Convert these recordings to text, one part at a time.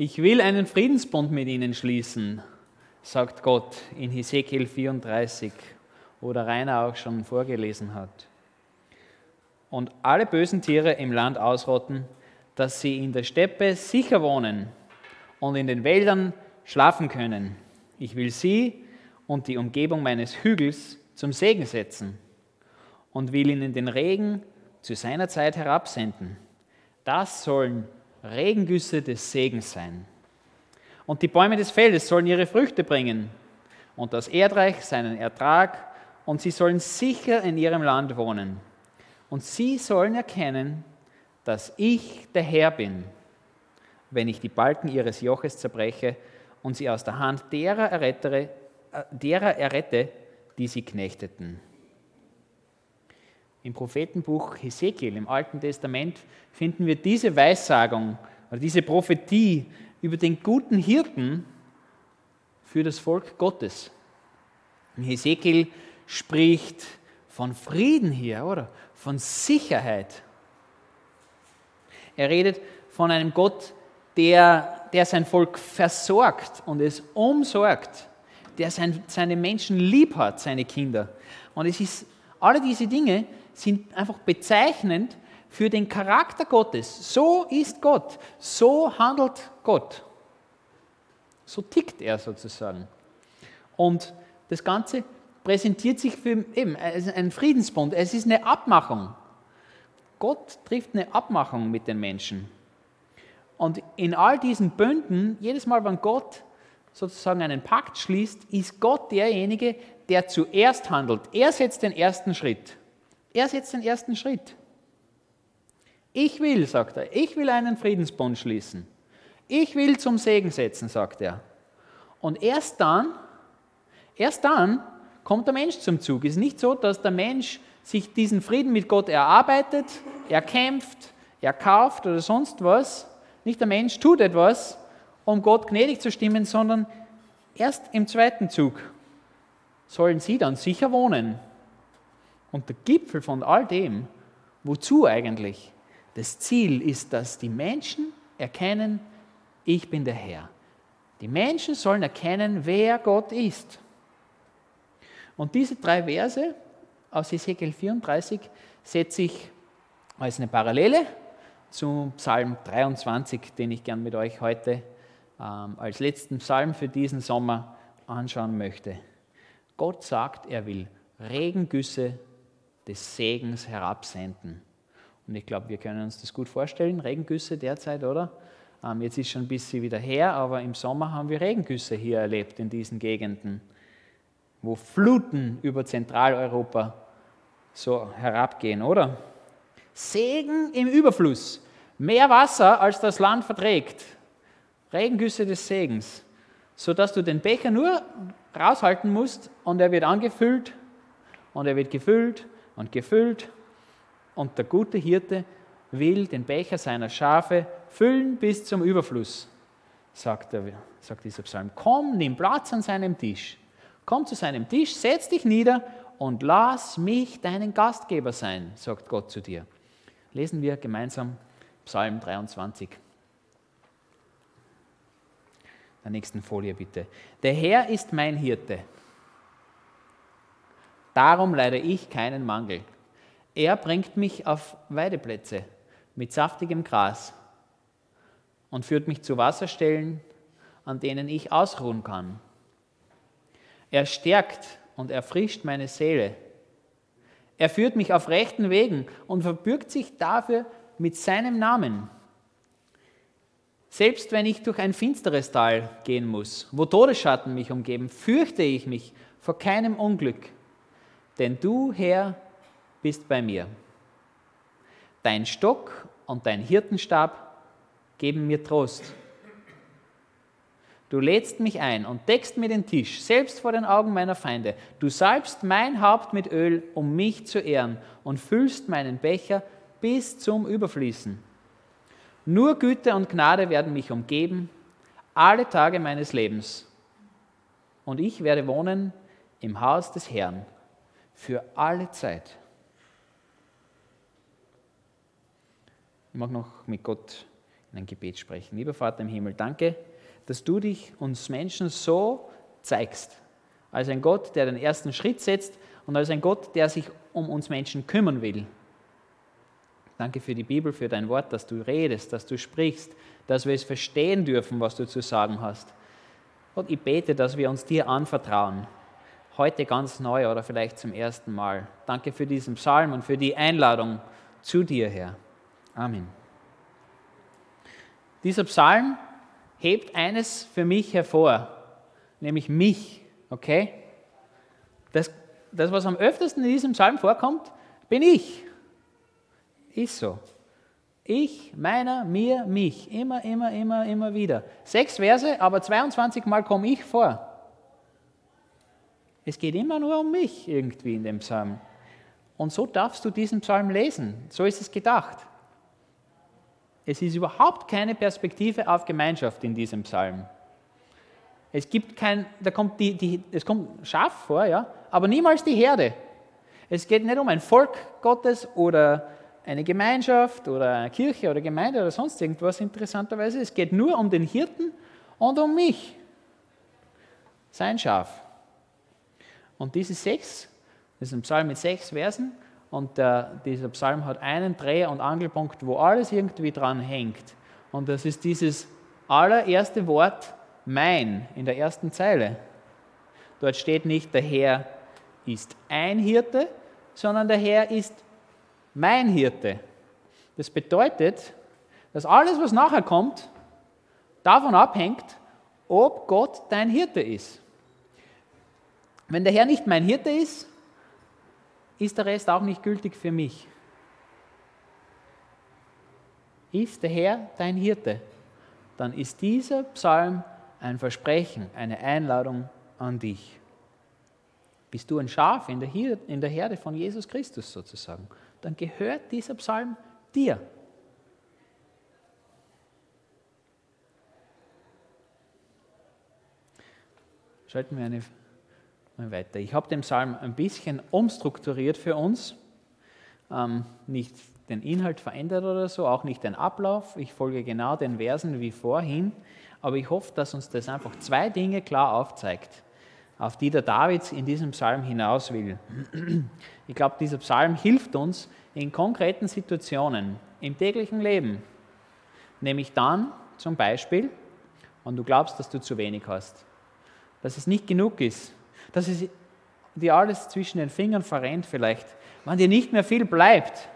Ich will einen Friedensbund mit ihnen schließen, sagt Gott in Hesekiel 34, wo der Rainer auch schon vorgelesen hat. Und alle bösen Tiere im Land ausrotten, dass sie in der Steppe sicher wohnen und in den Wäldern schlafen können. Ich will sie und die Umgebung meines Hügels zum Segen setzen und will ihnen den Regen zu seiner Zeit herabsenden. Das sollen Regengüsse des Segens sein. Und die Bäume des Feldes sollen ihre Früchte bringen und das Erdreich seinen Ertrag und sie sollen sicher in ihrem Land wohnen. Und sie sollen erkennen, dass ich der Herr bin, wenn ich die Balken ihres Joches zerbreche und sie aus der Hand derer, errettere, äh, derer errette, die sie knechteten. Im Prophetenbuch Hesekiel im Alten Testament finden wir diese Weissagung oder diese Prophetie über den guten Hirten für das Volk Gottes. In Hesekiel spricht von Frieden hier, oder? Von Sicherheit. Er redet von einem Gott, der, der sein Volk versorgt und es umsorgt, der sein, seine Menschen lieb hat, seine Kinder. Und es ist, alle diese Dinge sind einfach bezeichnend für den Charakter Gottes. So ist Gott, so handelt Gott. So tickt er sozusagen. Und das Ganze präsentiert sich für eben ein Friedensbund. Es ist eine Abmachung. Gott trifft eine Abmachung mit den Menschen. Und in all diesen Bünden, jedes Mal, wenn Gott sozusagen einen Pakt schließt, ist Gott derjenige, der zuerst handelt. Er setzt den ersten Schritt. Er setzt den ersten Schritt. Ich will, sagt er, ich will einen Friedensbund schließen. Ich will zum Segen setzen, sagt er. Und erst dann, erst dann kommt der Mensch zum Zug. Es ist nicht so, dass der Mensch sich diesen Frieden mit Gott erarbeitet, er kämpft, er kauft oder sonst was. Nicht der Mensch tut etwas, um Gott gnädig zu stimmen, sondern erst im zweiten Zug sollen sie dann sicher wohnen. Und der Gipfel von all dem, wozu eigentlich? Das Ziel ist, dass die Menschen erkennen, ich bin der Herr. Die Menschen sollen erkennen, wer Gott ist. Und diese drei Verse aus Ezekiel 34 setze ich als eine Parallele zum Psalm 23, den ich gern mit euch heute ähm, als letzten Psalm für diesen Sommer anschauen möchte. Gott sagt, er will Regengüsse des Segens herabsenden. Und ich glaube, wir können uns das gut vorstellen, Regengüsse derzeit, oder? Ähm, jetzt ist schon ein bisschen wieder her, aber im Sommer haben wir Regengüsse hier erlebt in diesen Gegenden, wo Fluten über Zentraleuropa so herabgehen, oder? Segen im Überfluss. Mehr Wasser, als das Land verträgt. Regengüsse des Segens. Sodass du den Becher nur raushalten musst und er wird angefüllt und er wird gefüllt und gefüllt. Und der gute Hirte will den Becher seiner Schafe füllen bis zum Überfluss, sagt, er, sagt dieser Psalm. Komm, nimm Platz an seinem Tisch. Komm zu seinem Tisch, setz dich nieder und lass mich deinen Gastgeber sein, sagt Gott zu dir. Lesen wir gemeinsam Psalm 23. Der nächsten Folie bitte. Der Herr ist mein Hirte. Darum leide ich keinen Mangel. Er bringt mich auf Weideplätze mit saftigem Gras und führt mich zu Wasserstellen, an denen ich ausruhen kann. Er stärkt und erfrischt meine Seele. Er führt mich auf rechten Wegen und verbürgt sich dafür mit seinem Namen. Selbst wenn ich durch ein finsteres Tal gehen muss, wo Todesschatten mich umgeben, fürchte ich mich vor keinem Unglück, denn du, Herr, bist bei mir. Dein Stock und dein Hirtenstab geben mir Trost. Du lädst mich ein und deckst mir den Tisch, selbst vor den Augen meiner Feinde. Du salbst mein Haupt mit Öl, um mich zu ehren, und füllst meinen Becher bis zum Überfließen. Nur Güte und Gnade werden mich umgeben, alle Tage meines Lebens. Und ich werde wohnen im Haus des Herrn für alle Zeit. Ich mag noch mit Gott in ein Gebet sprechen. Lieber Vater im Himmel, danke, dass du dich uns Menschen so zeigst, als ein Gott, der den ersten Schritt setzt und als ein Gott, der sich um uns Menschen kümmern will. Danke für die Bibel, für dein Wort, dass du redest, dass du sprichst, dass wir es verstehen dürfen, was du zu sagen hast. Gott, ich bete, dass wir uns dir anvertrauen. Heute ganz neu oder vielleicht zum ersten Mal. Danke für diesen Psalm und für die Einladung zu dir, Herr. Amen. Dieser Psalm hebt eines für mich hervor, nämlich mich. Okay? Das, das, was am öftesten in diesem Psalm vorkommt, bin ich. Ist so. Ich, meiner, mir, mich. Immer, immer, immer, immer wieder. Sechs Verse, aber 22 Mal komme ich vor. Es geht immer nur um mich irgendwie in dem Psalm. Und so darfst du diesen Psalm lesen. So ist es gedacht. Es ist überhaupt keine Perspektive auf Gemeinschaft in diesem Psalm. Es gibt kein, da kommt die, die, es kommt Schaf vor, ja, aber niemals die Herde. Es geht nicht um ein Volk Gottes oder eine Gemeinschaft oder eine Kirche oder Gemeinde oder sonst irgendwas interessanterweise. Es geht nur um den Hirten und um mich, sein Schaf. Und diese sechs, das ist ein Psalm mit sechs Versen, und der, dieser Psalm hat einen Dreh- und Angelpunkt, wo alles irgendwie dran hängt. Und das ist dieses allererste Wort mein in der ersten Zeile. Dort steht nicht, der Herr ist ein Hirte, sondern der Herr ist mein Hirte. Das bedeutet, dass alles, was nachher kommt, davon abhängt, ob Gott dein Hirte ist. Wenn der Herr nicht mein Hirte ist, ist der Rest auch nicht gültig für mich. Ist der Herr dein Hirte, dann ist dieser Psalm ein Versprechen, eine Einladung an dich. Bist du ein Schaf in der, Herde von Jesus Christus sozusagen, dann gehört dieser Psalm dir. Schalten wir eine mal weiter. Ich habe den Psalm ein bisschen umstrukturiert für uns, ähm, nicht den Inhalt verändert oder so, auch nicht den Ablauf. Ich folge genau den Versen wie vorhin, aber ich hoffe, dass uns das einfach zwei Dinge klar aufzeigt, auf die der David in diesem Psalm hinaus will. Ich glaube, dieser Psalm hilft uns in konkreten Situationen im täglichen Leben, nämlich dann zum Beispiel, wenn du glaubst, dass du zu wenig hast, dass es nicht genug ist, dass es dir alles zwischen den Fingern verrennt vielleicht, wenn dir nicht mehr viel bleibt,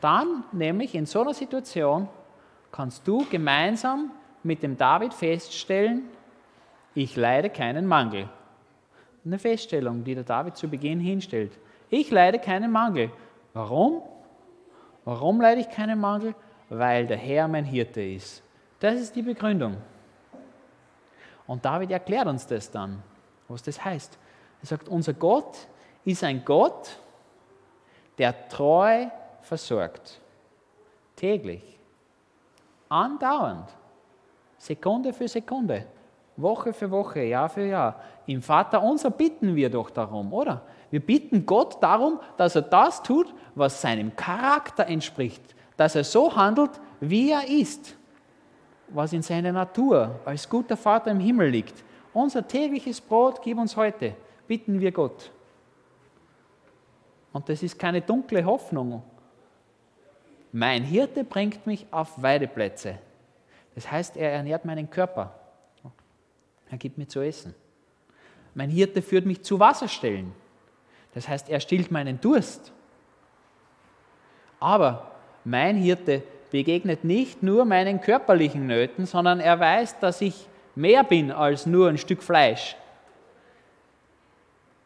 dann nämlich in so einer Situation kannst du gemeinsam mit dem David feststellen, ich leide keinen Mangel. Eine Feststellung, die der David zu Beginn hinstellt. Ich leide keinen Mangel. Warum? Warum leide ich keinen Mangel? Weil der Herr mein Hirte ist. Das ist die Begründung. Und David erklärt uns das dann, was das heißt. Er sagt, unser Gott ist ein Gott, der treu versorgt. Täglich. Andauernd. Sekunde für Sekunde, Woche für Woche, Jahr für Jahr. Im Vater unser bitten wir doch darum, oder? Wir bitten Gott darum, dass er das tut, was seinem Charakter entspricht, dass er so handelt, wie er ist, was in seiner Natur als guter Vater im Himmel liegt. Unser tägliches Brot gib uns heute, bitten wir Gott. Und das ist keine dunkle Hoffnung. Mein Hirte bringt mich auf Weideplätze. Das heißt, er ernährt meinen Körper. Er gibt mir zu essen. Mein Hirte führt mich zu Wasserstellen. Das heißt, er stillt meinen Durst. Aber mein Hirte begegnet nicht nur meinen körperlichen Nöten, sondern er weiß, dass ich mehr bin als nur ein Stück Fleisch.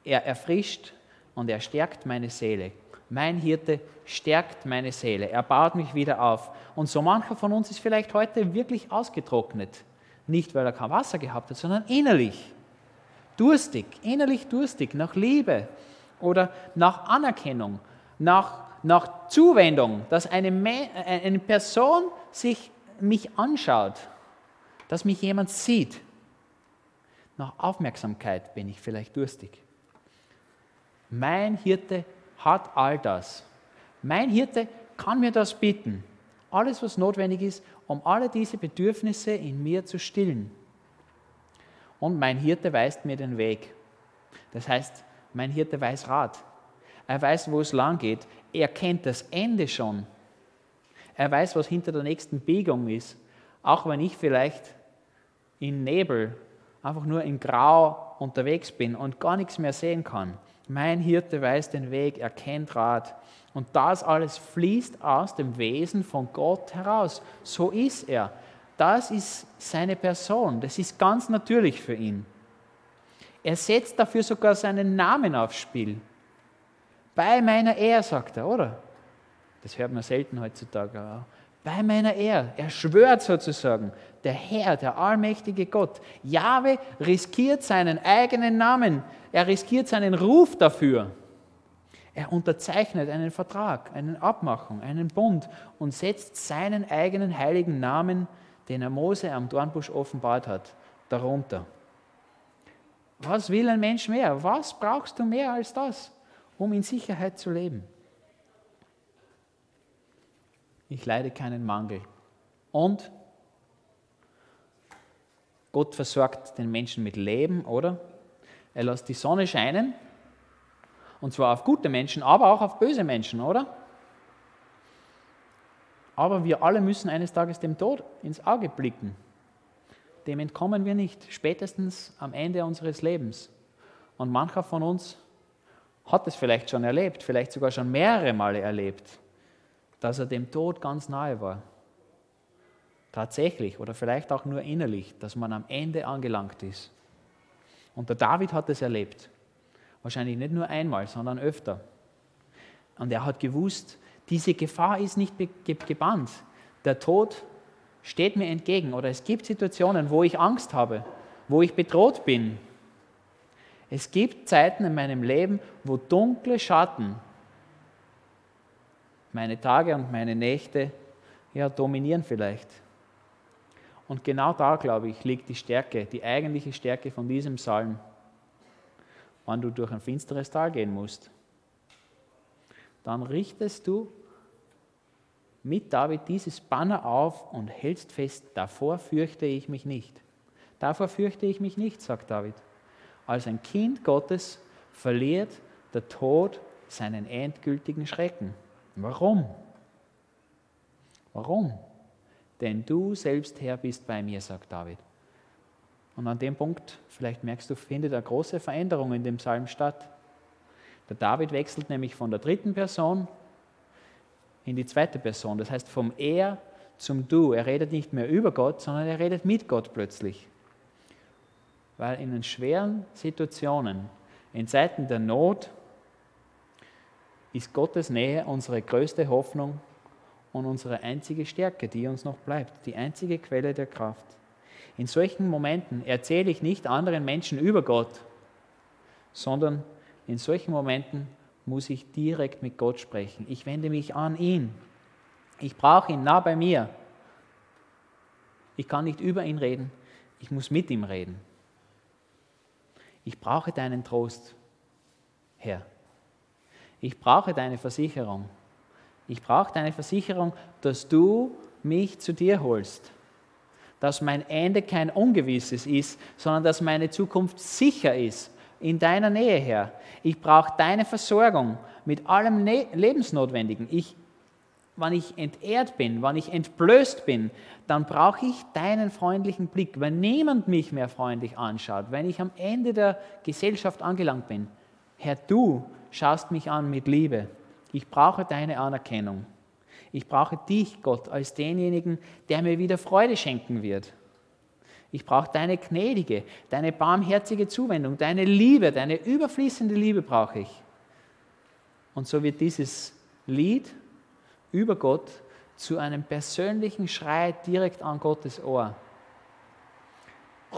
Er erfrischt und er stärkt meine Seele. Mein Hirte stärkt meine Seele. Er baut mich wieder auf. Und so mancher von uns ist vielleicht heute wirklich ausgetrocknet. Nicht, weil er kein Wasser gehabt hat, sondern innerlich. Durstig, innerlich durstig nach Liebe oder nach Anerkennung, nach, nach Zuwendung, dass eine, eine Person sich mich anschaut, dass mich jemand sieht. Nach Aufmerksamkeit bin ich vielleicht durstig. Mein Hirte hat all das. Mein Hirte kann mir das bieten. alles, was notwendig ist, um alle diese Bedürfnisse in mir zu stillen. Und mein Hirte weist mir den Weg. Das heißt, mein Hirte weiß Rat. Er weiß, wo es lang geht. Er kennt das Ende schon. Er weiß, was hinter der nächsten Biegung ist. Auch wenn ich vielleicht in Nebel, einfach nur in Grau unterwegs bin und gar nichts mehr sehen kann. Mein Hirte weiß den Weg, er kennt Rat. Und das alles fließt aus dem Wesen von Gott heraus. So ist er. Das ist seine Person. Das ist ganz natürlich für ihn. Er setzt dafür sogar seinen Namen aufs Spiel. Bei meiner Ehe, sagt er, oder? Das hört man selten heutzutage. Bei meiner Ehe. Er schwört sozusagen, der Herr, der allmächtige Gott. Jahwe riskiert seinen eigenen Namen. Er riskiert seinen Ruf dafür. Er unterzeichnet einen Vertrag, eine Abmachung, einen Bund und setzt seinen eigenen heiligen Namen, den er Mose am Dornbusch offenbart hat, darunter. Was will ein Mensch mehr? Was brauchst du mehr als das, um in Sicherheit zu leben? Ich leide keinen Mangel. Und Gott versorgt den Menschen mit Leben, oder? Er lässt die Sonne scheinen, und zwar auf gute Menschen, aber auch auf böse Menschen, oder? Aber wir alle müssen eines Tages dem Tod ins Auge blicken. Dem entkommen wir nicht, spätestens am Ende unseres Lebens. Und mancher von uns hat es vielleicht schon erlebt, vielleicht sogar schon mehrere Male erlebt, dass er dem Tod ganz nahe war. Tatsächlich oder vielleicht auch nur innerlich, dass man am Ende angelangt ist. Und der David hat es erlebt. Wahrscheinlich nicht nur einmal, sondern öfter. Und er hat gewusst, diese Gefahr ist nicht gebannt. Der Tod steht mir entgegen oder es gibt Situationen, wo ich Angst habe, wo ich bedroht bin. Es gibt Zeiten in meinem Leben, wo dunkle Schatten meine Tage und meine Nächte ja, dominieren vielleicht. Und genau da, glaube ich, liegt die Stärke, die eigentliche Stärke von diesem Psalm, wenn du durch ein finsteres Tal gehen musst. Dann richtest du mit David dieses Banner auf und hältst fest, davor fürchte ich mich nicht. Davor fürchte ich mich nicht, sagt David. Als ein Kind Gottes verliert der Tod seinen endgültigen Schrecken. Warum? Warum? denn du selbst Herr bist bei mir, sagt David. Und an dem Punkt, vielleicht merkst du, findet eine große Veränderung in dem Psalm statt. Der David wechselt nämlich von der dritten Person in die zweite Person. Das heißt vom Er zum Du. Er redet nicht mehr über Gott, sondern er redet mit Gott plötzlich. Weil in den schweren Situationen, in Zeiten der Not, ist Gottes Nähe unsere größte Hoffnung und unsere einzige Stärke, die uns noch bleibt, die einzige Quelle der Kraft. In solchen Momenten erzähle ich nicht anderen Menschen über Gott, sondern in solchen Momenten muss ich direkt mit Gott sprechen. Ich wende mich an ihn. Ich brauche ihn nah bei mir. Ich kann nicht über ihn reden, ich muss mit ihm reden. Ich brauche deinen Trost, Herr. Ich brauche deine Versicherung. Ich brauche deine Versicherung, dass du mich zu dir holst. Dass mein Ende kein ungewisses ist, sondern dass meine Zukunft sicher ist, in deiner Nähe, Herr. Ich brauche deine Versorgung mit allem ne Lebensnotwendigen. Ich, wenn ich entehrt bin, wenn ich entblößt bin, dann brauche ich deinen freundlichen Blick. Wenn niemand mich mehr freundlich anschaut, wenn ich am Ende der Gesellschaft angelangt bin, Herr, du schaust mich an mit Liebe. Ich brauche deine Anerkennung. Ich brauche dich, Gott, als denjenigen, der mir wieder Freude schenken wird. Ich brauche deine gnädige, deine barmherzige Zuwendung, deine Liebe, deine überfließende Liebe brauche ich. Und so wird dieses Lied über Gott zu einem persönlichen Schrei direkt an Gottes Ohr.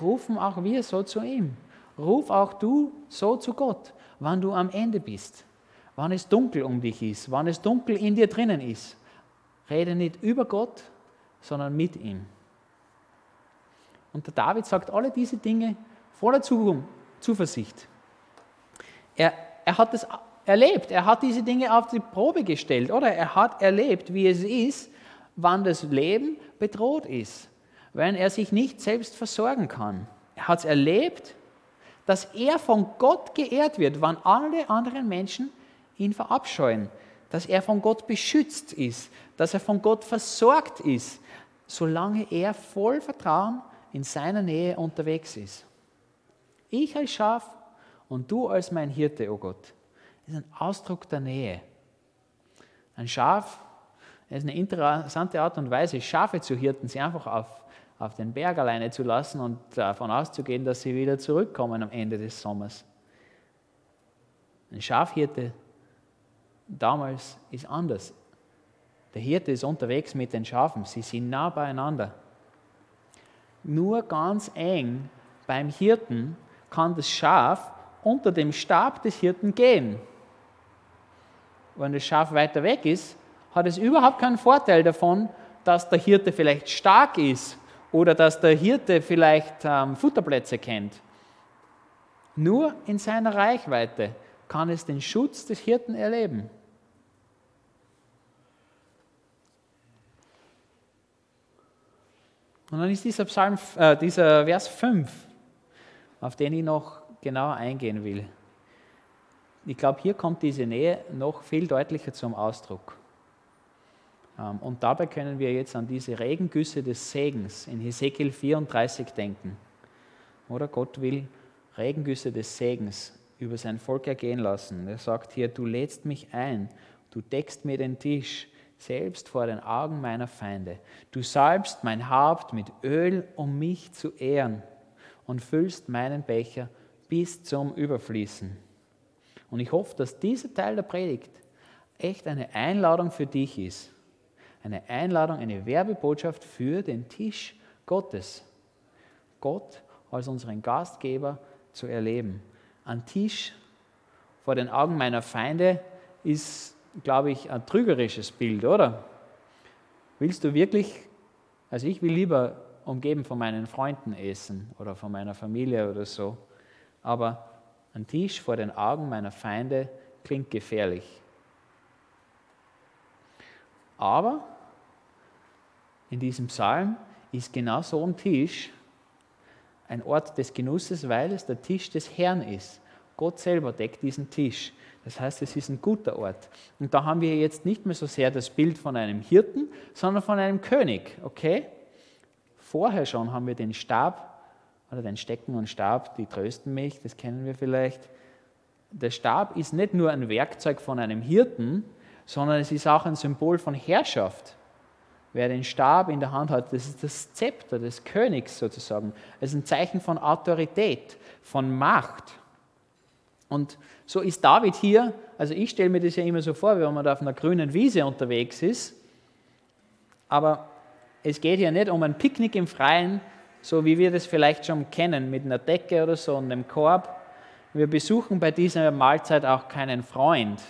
Rufen auch wir so zu ihm. Ruf auch du so zu Gott, wann du am Ende bist wann es dunkel um dich ist, wann es dunkel in dir drinnen ist. Rede nicht über Gott, sondern mit ihm. Und der David sagt alle diese Dinge voller Zuversicht. Er, er hat es erlebt, er hat diese Dinge auf die Probe gestellt, oder? Er hat erlebt, wie es ist, wann das Leben bedroht ist, wenn er sich nicht selbst versorgen kann. Er hat es erlebt, dass er von Gott geehrt wird, wann alle anderen Menschen ihn verabscheuen, dass er von Gott beschützt ist, dass er von Gott versorgt ist, solange er voll Vertrauen in seiner Nähe unterwegs ist. Ich als Schaf und du als mein Hirte, o oh Gott, ist ein Ausdruck der Nähe. Ein Schaf ist eine interessante Art und Weise, Schafe zu hirten, sie einfach auf, auf den Berg alleine zu lassen und davon auszugehen, dass sie wieder zurückkommen am Ende des Sommers. Ein Schafhirte damals ist anders. Der Hirte ist unterwegs mit den Schafen, sie sind nah beieinander. Nur ganz eng beim Hirten kann das Schaf unter dem Stab des Hirten gehen. Wenn das Schaf weiter weg ist, hat es überhaupt keinen Vorteil davon, dass der Hirte vielleicht stark ist oder dass der Hirte vielleicht ähm, Futterplätze kennt. Nur in seiner Reichweite kann es den Schutz des Hirten erleben. Und dann ist dieser, Psalm, äh, dieser Vers 5, auf den ich noch genauer eingehen will. Ich glaube, hier kommt diese Nähe noch viel deutlicher zum Ausdruck. Ähm, und dabei können wir jetzt an diese Regengüsse des Segens in Hesekiel 34 denken. Oder Gott will Regengüsse des Segens über sein Volk ergehen lassen. Er sagt hier, du lädst mich ein, du deckst mir den Tisch, selbst vor den Augen meiner Feinde. Du salbst mein Haupt mit Öl, um mich zu ehren, und füllst meinen Becher bis zum Überfließen. Und ich hoffe, dass dieser Teil der Predigt echt eine Einladung für dich ist. Eine Einladung, eine Werbebotschaft für den Tisch Gottes. Gott als unseren Gastgeber zu erleben. Ein Tisch vor den Augen meiner Feinde ist glaube ich, ein trügerisches Bild, oder? Willst du wirklich, also ich will lieber umgeben von meinen Freunden essen oder von meiner Familie oder so, aber ein Tisch vor den Augen meiner Feinde klingt gefährlich. Aber in diesem Psalm ist genau so ein Tisch ein Ort des Genusses, weil es der Tisch des Herrn ist. Gott selber deckt diesen Tisch. Das heißt, es ist ein guter Ort. Und da haben wir jetzt nicht mehr so sehr das Bild von einem Hirten, sondern von einem König. Okay? Vorher schon haben wir den Stab oder den Stecken und Stab, die trösten mich, das kennen wir vielleicht. Der Stab ist nicht nur ein Werkzeug von einem Hirten, sondern es ist auch ein Symbol von Herrschaft. Wer den Stab in der Hand hat, das ist das Zepter des Königs sozusagen. Es ist ein Zeichen von Autorität, von Macht. Und so ist David hier, also ich stelle mir das ja immer so vor, wenn man da auf einer grünen Wiese unterwegs ist, aber es geht hier nicht um ein Picknick im Freien, so wie wir das vielleicht schon kennen, mit einer Decke oder so und einem Korb. Wir besuchen bei dieser Mahlzeit auch keinen Freund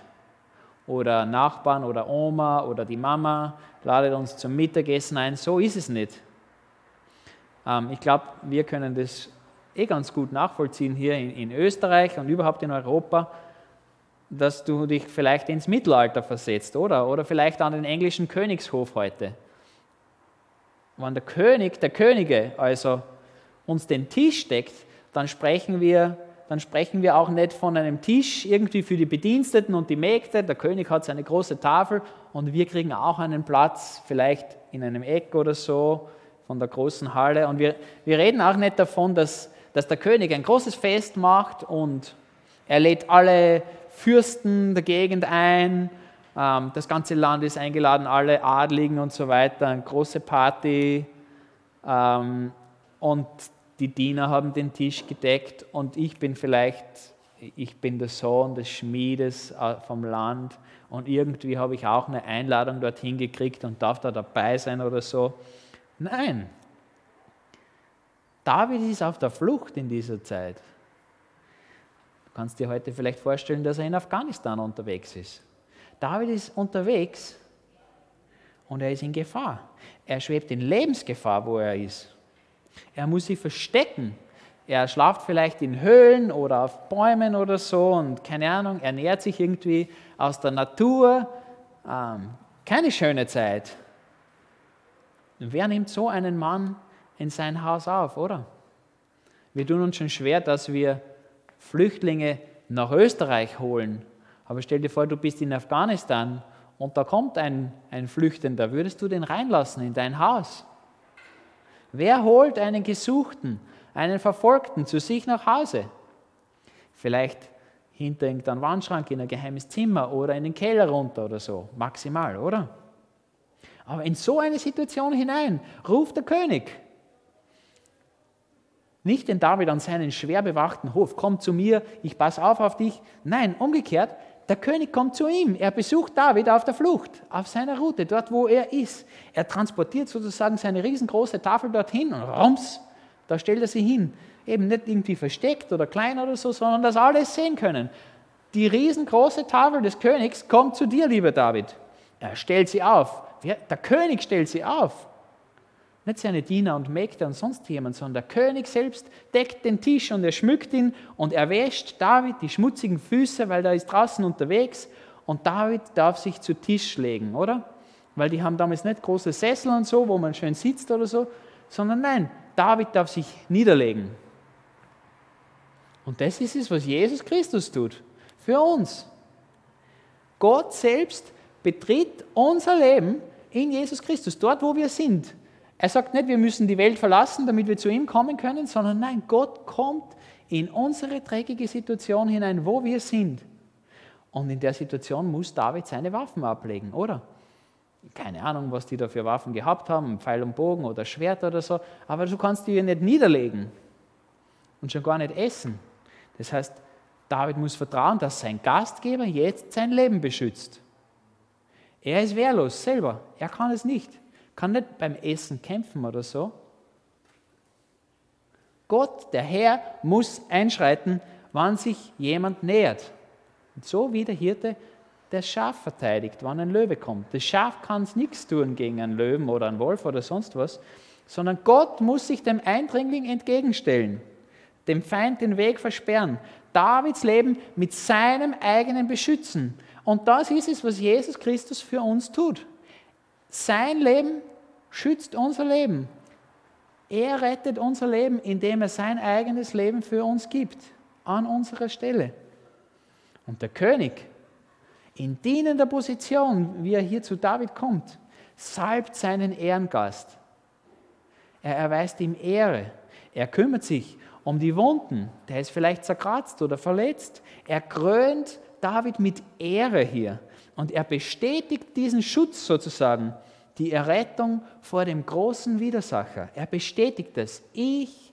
oder Nachbarn oder Oma oder die Mama ladet uns zum Mittagessen ein. So ist es nicht. Ähm, ich glaube, wir können das eh ganz gut nachvollziehen hier in, Österreich und überhaupt in Europa, dass du dich vielleicht ins Mittelalter versetzt, oder? Oder vielleicht an den englischen Königshof heute. Wenn der König, der Könige also uns den Tisch deckt, dann sprechen wir, dann sprechen wir auch nicht von einem Tisch irgendwie für die Bediensteten und die Mägde. Der König hat seine große Tafel und wir kriegen auch einen Platz, vielleicht in einem Eck oder so von der großen Halle. Und wir, wir reden auch nicht davon, dass dass der König ein großes Fest macht und er lädt alle Fürsten der Gegend ein. Ähm, das ganze Land ist eingeladen, alle Adligen und so weiter, eine große Party. Ähm, und die Diener haben den Tisch gedeckt und ich bin vielleicht, ich bin der Sohn des Schmiedes äh, vom Land und irgendwie habe ich auch eine Einladung dorthin gekriegt und darf da dabei sein oder so. Nein, David ist auf der Flucht in dieser Zeit. Du kannst dir heute vielleicht vorstellen, dass er in Afghanistan unterwegs ist. David ist unterwegs und er ist in Gefahr. Er schwebt in Lebensgefahr, wo er ist. Er muss sich verstecken. Er schlaft vielleicht in Höhlen oder auf Bäumen oder so und keine Ahnung, er nährt sich irgendwie aus der Natur. Ähm, keine schöne Zeit. Wer nimmt so einen Mann in sein Haus auf, oder? Wir tun uns schon schwer, dass wir Flüchtlinge nach Österreich holen. Aber stell dir vor, du bist in Afghanistan und da kommt ein, ein Flüchtender. Würdest du den reinlassen in dein Haus? Wer holt einen Gesuchten, einen Verfolgten zu sich nach Hause? Vielleicht hinter irgendeinem Wandschrank in ein geheimes Zimmer oder in den Keller runter oder so, maximal, oder? Aber in so eine Situation hinein ruft der König. Nicht den David an seinen schwer bewachten Hof, komm zu mir, ich passe auf auf dich. Nein, umgekehrt, der König kommt zu ihm. Er besucht David auf der Flucht, auf seiner Route, dort wo er ist. Er transportiert sozusagen seine riesengroße Tafel dorthin und rums, da stellt er sie hin. Eben nicht irgendwie versteckt oder klein oder so, sondern dass alle es sehen können. Die riesengroße Tafel des Königs kommt zu dir, lieber David. Er stellt sie auf. Der König stellt sie auf. Nicht seine Diener und Mägde und sonst jemand, sondern der König selbst deckt den Tisch und er schmückt ihn und er wäscht David die schmutzigen Füße, weil er ist draußen unterwegs und David darf sich zu Tisch legen, oder? Weil die haben damals nicht große Sessel und so, wo man schön sitzt oder so, sondern nein, David darf sich niederlegen. Und das ist es, was Jesus Christus tut. Für uns. Gott selbst betritt unser Leben in Jesus Christus, dort wo wir sind. Er sagt nicht, wir müssen die Welt verlassen, damit wir zu ihm kommen können, sondern nein, Gott kommt in unsere dreckige Situation hinein, wo wir sind. Und in der Situation muss David seine Waffen ablegen, oder? Keine Ahnung, was die da für Waffen gehabt haben, Pfeil und Bogen oder Schwert oder so, aber du kannst die nicht niederlegen und schon gar nicht essen. Das heißt, David muss vertrauen, dass sein Gastgeber jetzt sein Leben beschützt. Er ist wehrlos selber, er kann es nicht, kann nicht beim Essen kämpfen oder so. Gott, der Herr, muss einschreiten, wann sich jemand nähert. Und so wie der Hirte das Schaf verteidigt, wann ein Löwe kommt. Das Schaf kann nichts tun gegen einen Löwen oder einen Wolf oder sonst was, sondern Gott muss sich dem Eindringling entgegenstellen dem Feind den Weg versperren, Davids Leben mit seinem eigenen beschützen. Und das ist es, was Jesus Christus für uns tut. Sein Leben schützt unser Leben. Er rettet unser Leben, indem er sein eigenes Leben für uns gibt, an unserer Stelle. Und der König, in dienender Position, wie er hier zu David kommt, salbt seinen Ehrengast. Er erweist ihm Ehre. Er kümmert sich um die Wunden. Der ist vielleicht zerkratzt oder verletzt. Er krönt David mit Ehre hier. Und er bestätigt diesen Schutz sozusagen, die Errettung vor dem großen Widersacher. Er bestätigt es. Ich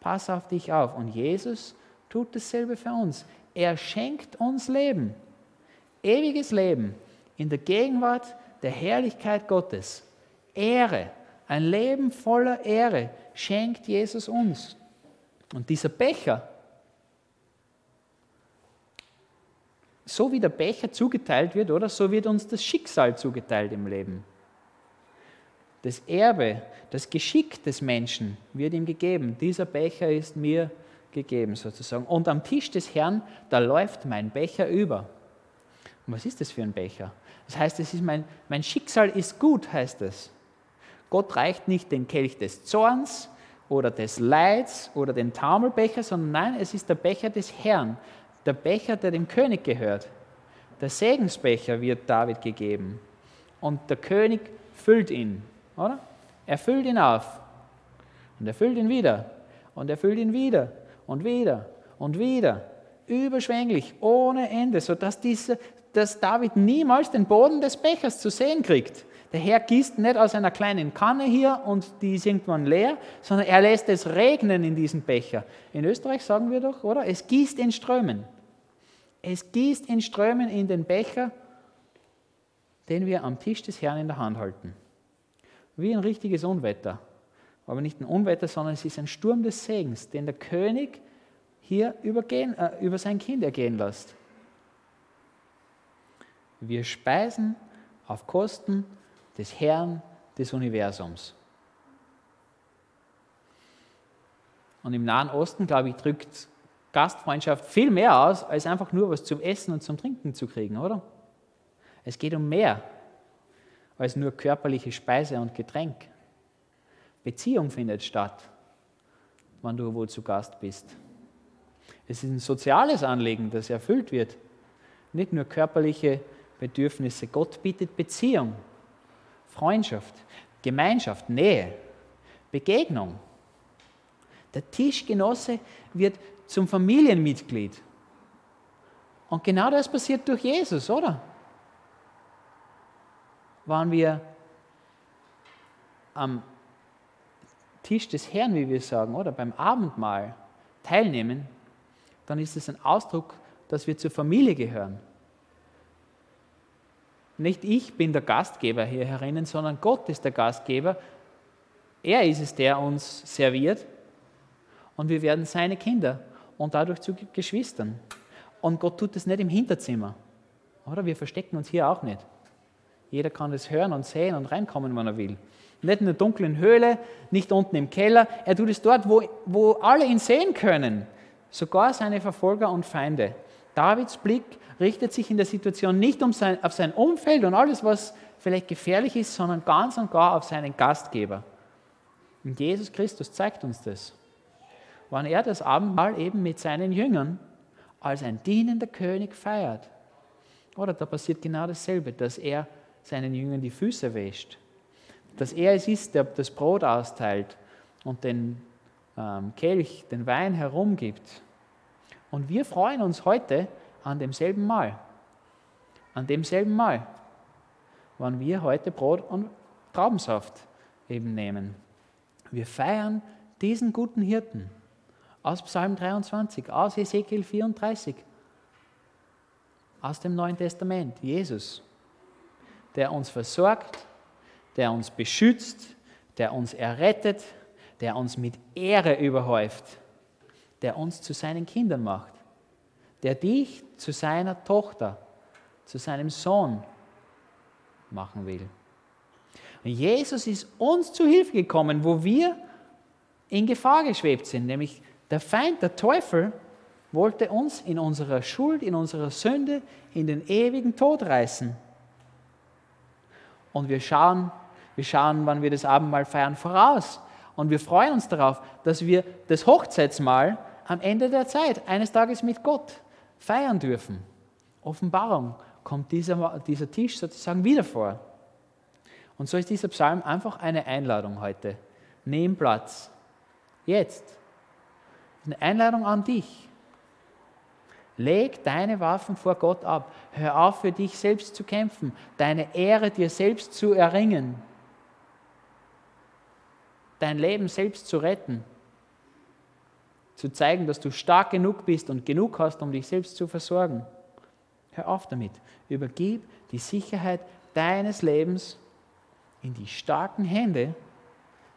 passe auf dich auf. Und Jesus tut dasselbe für uns. Er schenkt uns Leben. Ewiges Leben in der Gegenwart der Herrlichkeit Gottes. Ehre. Ein Leben voller Ehre schenkt Jesus uns. Und dieser Becher, so wie der Becher zugeteilt wird, oder so wird uns das Schicksal zugeteilt im Leben. Das Erbe, das Geschick des Menschen wird ihm gegeben. Dieser Becher ist mir gegeben sozusagen. Und am Tisch des Herrn, da läuft mein Becher über. Und was ist das für ein Becher? Das heißt, es ist mein, mein Schicksal ist gut, heißt es. Gott reicht nicht den Kelch des Zorns oder des Leids oder den Taumelbecher, sondern nein, es ist der Becher des Herrn, der Becher, der dem König gehört. Der Segensbecher wird David gegeben und der König füllt ihn, oder? Er füllt ihn auf und er füllt ihn wieder und er füllt ihn wieder und wieder und wieder, überschwänglich, ohne Ende, sodass dieser, dass David niemals den Boden des Bechers zu sehen kriegt. Der Herr gießt nicht aus einer kleinen Kanne hier und die ist irgendwann leer, sondern er lässt es regnen in diesen Becher. In Österreich sagen wir doch, oder? Es gießt in Strömen. Es gießt in Strömen in den Becher, den wir am Tisch des Herrn in der Hand halten. Wie ein richtiges Unwetter. Aber nicht ein Unwetter, sondern es ist ein Sturm des Segens, den der König hier übergehen, äh, über sein Kind ergehen lässt. Wir speisen auf Kosten des Herrn des Universums. Und im Nahen Osten, glaube ich, drückt Gastfreundschaft viel mehr aus, als einfach nur was zum Essen und zum Trinken zu kriegen, oder? Es geht um mehr als nur körperliche Speise und Getränk. Beziehung findet statt, wenn du wo zu Gast bist. Es ist ein soziales Anliegen, das erfüllt wird. Nicht nur körperliche Bedürfnisse. Gott bietet Beziehung, Freundschaft, Gemeinschaft, Nähe, Begegnung. Der Tischgenosse wird zum Familienmitglied. Und genau das passiert durch Jesus, oder? Waren wir am Tisch des Herrn, wie wir sagen, oder beim Abendmahl teilnehmen, dann ist es ein Ausdruck, dass wir zur Familie gehören. Nicht ich bin der Gastgeber hier herinnen, sondern Gott ist der Gastgeber. Er ist es, der uns serviert und wir werden seine Kinder und dadurch zu Geschwistern. Und Gott tut es nicht im Hinterzimmer. Oder? Wir verstecken uns hier auch nicht. Jeder kann es hören und sehen und reinkommen, wenn er will. Nicht in der dunklen Höhle, nicht unten im Keller. Er tut es dort, wo, wo alle ihn sehen können. Sogar seine Verfolger und Feinde. Davids Blick richtet sich in der Situation nicht um sein, auf sein Umfeld und alles, was vielleicht gefährlich ist, sondern ganz und gar auf seinen Gastgeber. Und Jesus Christus zeigt uns das. Wann er das Abendmahl eben mit seinen Jüngern als ein dienender König feiert. Oder da passiert genau dasselbe, dass er seinen Jüngern die Füße wäscht dass er es ist, der das Brot austeilt und den ähm, Kelch, den Wein herumgibt. Und wir freuen uns heute an demselben Mal. An demselben Mal, wann wir heute Brot und Traubensaft eben nehmen. Wir feiern diesen guten Hirten aus Psalm 23, aus Ezekiel 34, aus dem Neuen Testament, Jesus, der uns versorgt, der uns beschützt, der uns errettet, der uns mit Ehre überhäuft, der uns zu seinen Kindern macht, der dich zu seiner Tochter, zu seinem Sohn machen will. Und Jesus ist uns zu Hilfe gekommen, wo wir in Gefahr geschwebt sind, nämlich der Feind, der Teufel, wollte uns in unserer Schuld, in unserer Sünde, in den ewigen Tod reißen. Und wir schauen wir schauen, wann wir das Abendmahl feiern, voraus. Und wir freuen uns darauf, dass wir das Hochzeitsmahl am Ende der Zeit, eines Tages mit Gott, feiern dürfen. Offenbarung kommt dieser, dieser Tisch sozusagen wieder vor. Und so ist dieser Psalm einfach eine Einladung heute. Nimm Platz. Jetzt. Eine Einladung an dich. Leg deine Waffen vor Gott ab. Hör auf, für dich selbst zu kämpfen, deine Ehre dir selbst zu erringen dein Leben selbst zu retten, zu zeigen, dass du stark genug bist und genug hast, um dich selbst zu versorgen. Hör auf damit. Übergib die Sicherheit deines Lebens in die starken Hände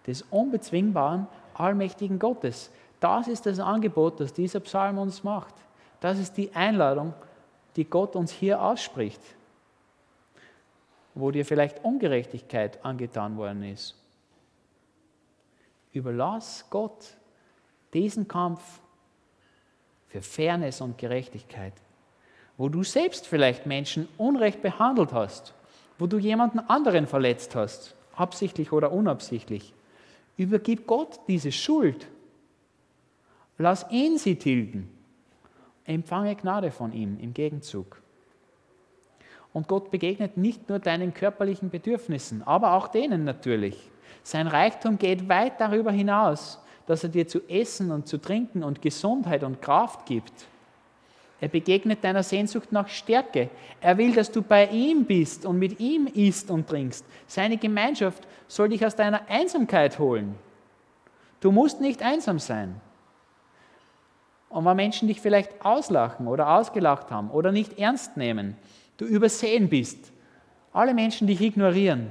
des unbezwingbaren, allmächtigen Gottes. Das ist das Angebot, das dieser Psalm uns macht. Das ist die Einladung, die Gott uns hier ausspricht, wo dir vielleicht Ungerechtigkeit angetan worden ist Überlass Gott diesen Kampf für Fairness und Gerechtigkeit, wo du selbst vielleicht Menschen unrecht behandelt hast, wo du jemanden anderen verletzt hast, absichtlich oder unabsichtlich. Übergib Gott diese Schuld. Lass ihn sie tilgen. Empfange Gnade von ihm im Gegenzug. Und Gott begegnet nicht nur deinen körperlichen Bedürfnissen, aber auch denen natürlich. Sein Reichtum geht weit darüber hinaus, dass er dir zu essen und zu trinken und Gesundheit und Kraft gibt. Er begegnet deiner Sehnsucht nach Stärke. Er will, dass du bei ihm bist und mit ihm isst und trinkst. Seine Gemeinschaft soll dich aus deiner Einsamkeit holen. Du musst nicht einsam sein. Und wenn Menschen dich vielleicht auslachen oder ausgelacht haben oder nicht ernst nehmen, du übersehen bist, alle Menschen dich ignorieren,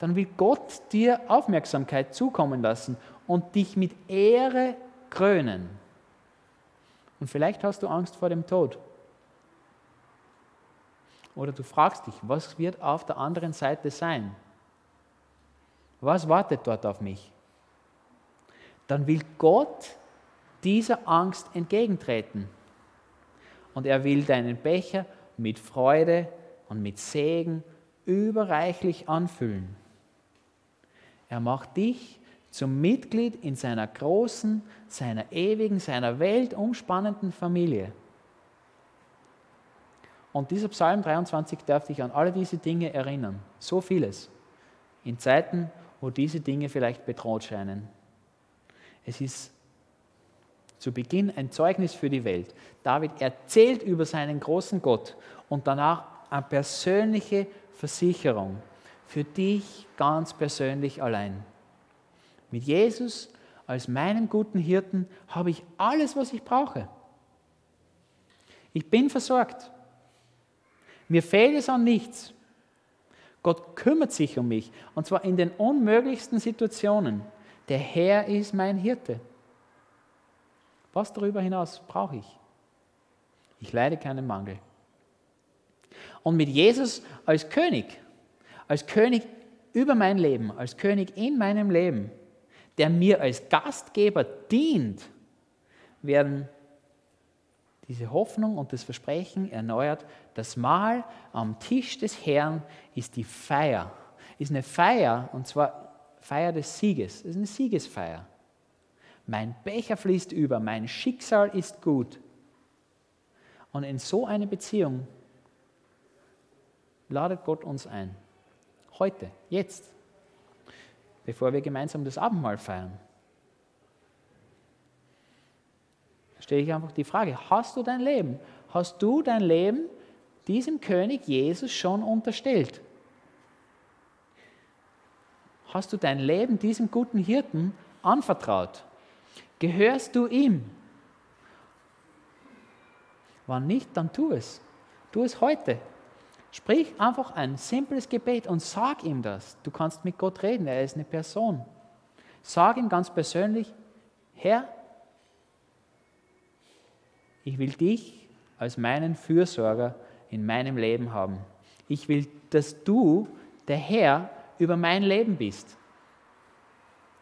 dann will Gott dir Aufmerksamkeit zukommen lassen und dich mit Ehre krönen. Und vielleicht hast du Angst vor dem Tod. Oder du fragst dich, was wird auf der anderen Seite sein? Was wartet dort auf mich? Dann will Gott dieser Angst entgegentreten. Und er will deinen Becher mit Freude und mit Segen überreichlich anfüllen. Er macht dich zum Mitglied in seiner großen, seiner ewigen, seiner weltumspannenden Familie. Und dieser Psalm 23 darf dich an alle diese Dinge erinnern. So vieles. In Zeiten, wo diese Dinge vielleicht bedroht scheinen. Es ist zu Beginn ein Zeugnis für die Welt. David erzählt über seinen großen Gott und danach eine persönliche Versicherung für dich ganz persönlich allein. Mit Jesus als meinem guten Hirten habe ich alles, was ich brauche. Ich bin versorgt. Mir fehlt es an nichts. Gott kümmert sich um mich und zwar in den unmöglichsten Situationen. Der Herr ist mein Hirte. Was darüber hinaus brauche ich? Ich leide keinen Mangel. Und mit Jesus als König, als König über mein Leben, als König in meinem Leben, der mir als Gastgeber dient, werden diese Hoffnung und das Versprechen erneuert. Das Mahl am Tisch des Herrn ist die Feier. Ist eine Feier, und zwar Feier des Sieges. Es ist eine Siegesfeier. Mein Becher fließt über, mein Schicksal ist gut. Und in so eine Beziehung ladet Gott uns ein. Heute, jetzt, bevor wir gemeinsam das Abendmahl feiern. Stelle ich einfach die Frage, hast du dein Leben, hast du dein Leben diesem König Jesus schon unterstellt? Hast du dein Leben diesem guten Hirten anvertraut? Gehörst du ihm? Wann nicht, dann tu es. Tu es heute. Sprich einfach ein simples Gebet und sag ihm das. Du kannst mit Gott reden, er ist eine Person. Sag ihm ganz persönlich, Herr, ich will dich als meinen Fürsorger in meinem Leben haben. Ich will, dass du der Herr über mein Leben bist.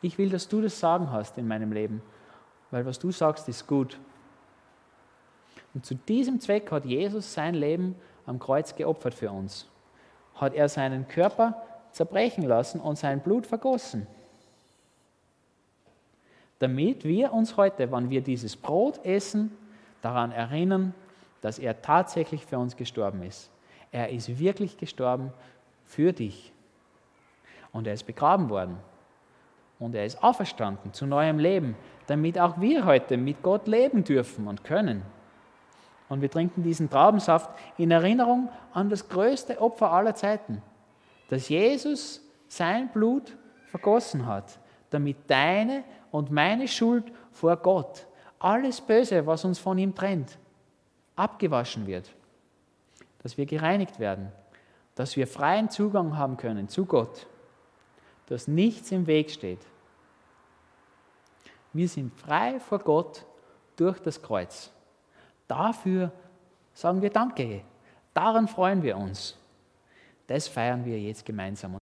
Ich will, dass du das Sagen hast in meinem Leben weil was du sagst, ist gut. Und zu diesem Zweck hat Jesus sein Leben am Kreuz geopfert für uns. Hat er seinen Körper zerbrechen lassen und sein Blut vergossen. Damit wir uns heute, wenn wir dieses Brot essen, daran erinnern, dass er tatsächlich für uns gestorben ist. Er ist wirklich gestorben für dich. Und er ist begraben worden. Und er ist auferstanden zu neuem Leben, damit auch wir heute mit Gott leben dürfen und können. Und wir trinken diesen Traubensaft in Erinnerung an das größte Opfer aller Zeiten, dass Jesus sein Blut vergossen hat, damit deine und meine Schuld vor Gott, alles Böse, was uns von ihm trennt, abgewaschen wird, dass wir gereinigt werden, dass wir freien Zugang haben können zu Gott, dass nichts im Weg steht. Wir sind frei vor Gott durch das Kreuz. Dafür sagen wir Danke. Daran freuen wir uns. Das feiern wir jetzt gemeinsam.